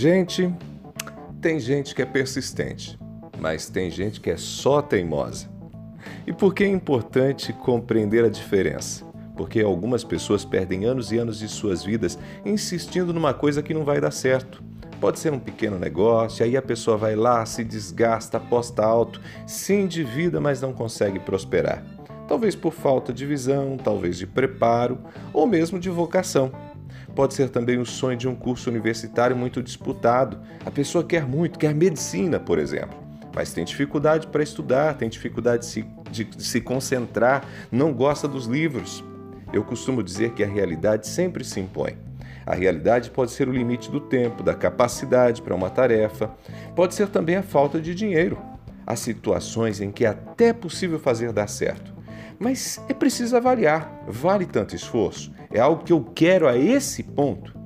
Gente, tem gente que é persistente, mas tem gente que é só teimosa. E por que é importante compreender a diferença? Porque algumas pessoas perdem anos e anos de suas vidas insistindo numa coisa que não vai dar certo. Pode ser um pequeno negócio, aí a pessoa vai lá, se desgasta, aposta alto, se endivida, mas não consegue prosperar. Talvez por falta de visão, talvez de preparo ou mesmo de vocação. Pode ser também o sonho de um curso universitário muito disputado. A pessoa quer muito, quer medicina, por exemplo, mas tem dificuldade para estudar, tem dificuldade de se, de se concentrar, não gosta dos livros. Eu costumo dizer que a realidade sempre se impõe. A realidade pode ser o limite do tempo, da capacidade para uma tarefa, pode ser também a falta de dinheiro. Há situações em que é até possível fazer dar certo, mas é preciso avaliar: vale tanto esforço? É algo que eu quero a esse ponto?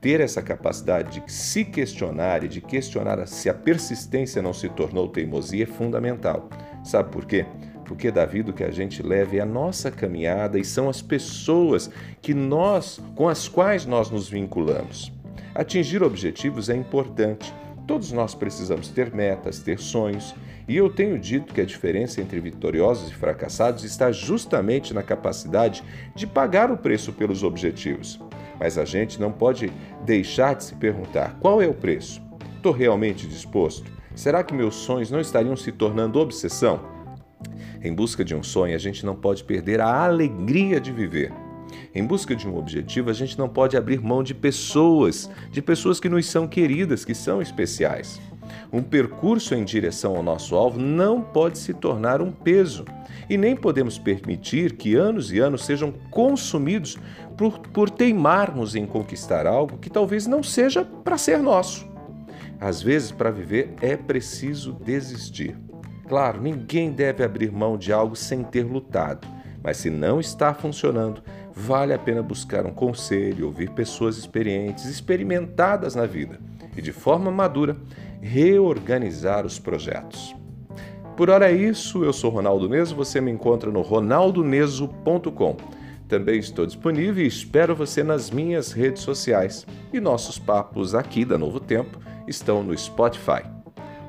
Ter essa capacidade de se questionar e de questionar se a persistência não se tornou teimosia é fundamental. Sabe por quê? porque da vida o que a gente leva é a nossa caminhada e são as pessoas que nós, com as quais nós nos vinculamos. Atingir objetivos é importante. Todos nós precisamos ter metas, ter sonhos, e eu tenho dito que a diferença entre vitoriosos e fracassados está justamente na capacidade de pagar o preço pelos objetivos. Mas a gente não pode deixar de se perguntar: qual é o preço? Estou realmente disposto? Será que meus sonhos não estariam se tornando obsessão? Em busca de um sonho, a gente não pode perder a alegria de viver. Em busca de um objetivo, a gente não pode abrir mão de pessoas, de pessoas que nos são queridas, que são especiais. Um percurso em direção ao nosso alvo não pode se tornar um peso. E nem podemos permitir que anos e anos sejam consumidos por, por teimarmos em conquistar algo que talvez não seja para ser nosso. Às vezes, para viver, é preciso desistir. Claro, ninguém deve abrir mão de algo sem ter lutado, mas se não está funcionando, vale a pena buscar um conselho, ouvir pessoas experientes, experimentadas na vida e, de forma madura, reorganizar os projetos. Por hora é isso, eu sou Ronaldo Neso, você me encontra no ronaldoneso.com. Também estou disponível e espero você nas minhas redes sociais. E nossos papos aqui da Novo Tempo estão no Spotify.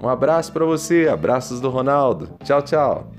Um abraço para você, abraços do Ronaldo. Tchau, tchau.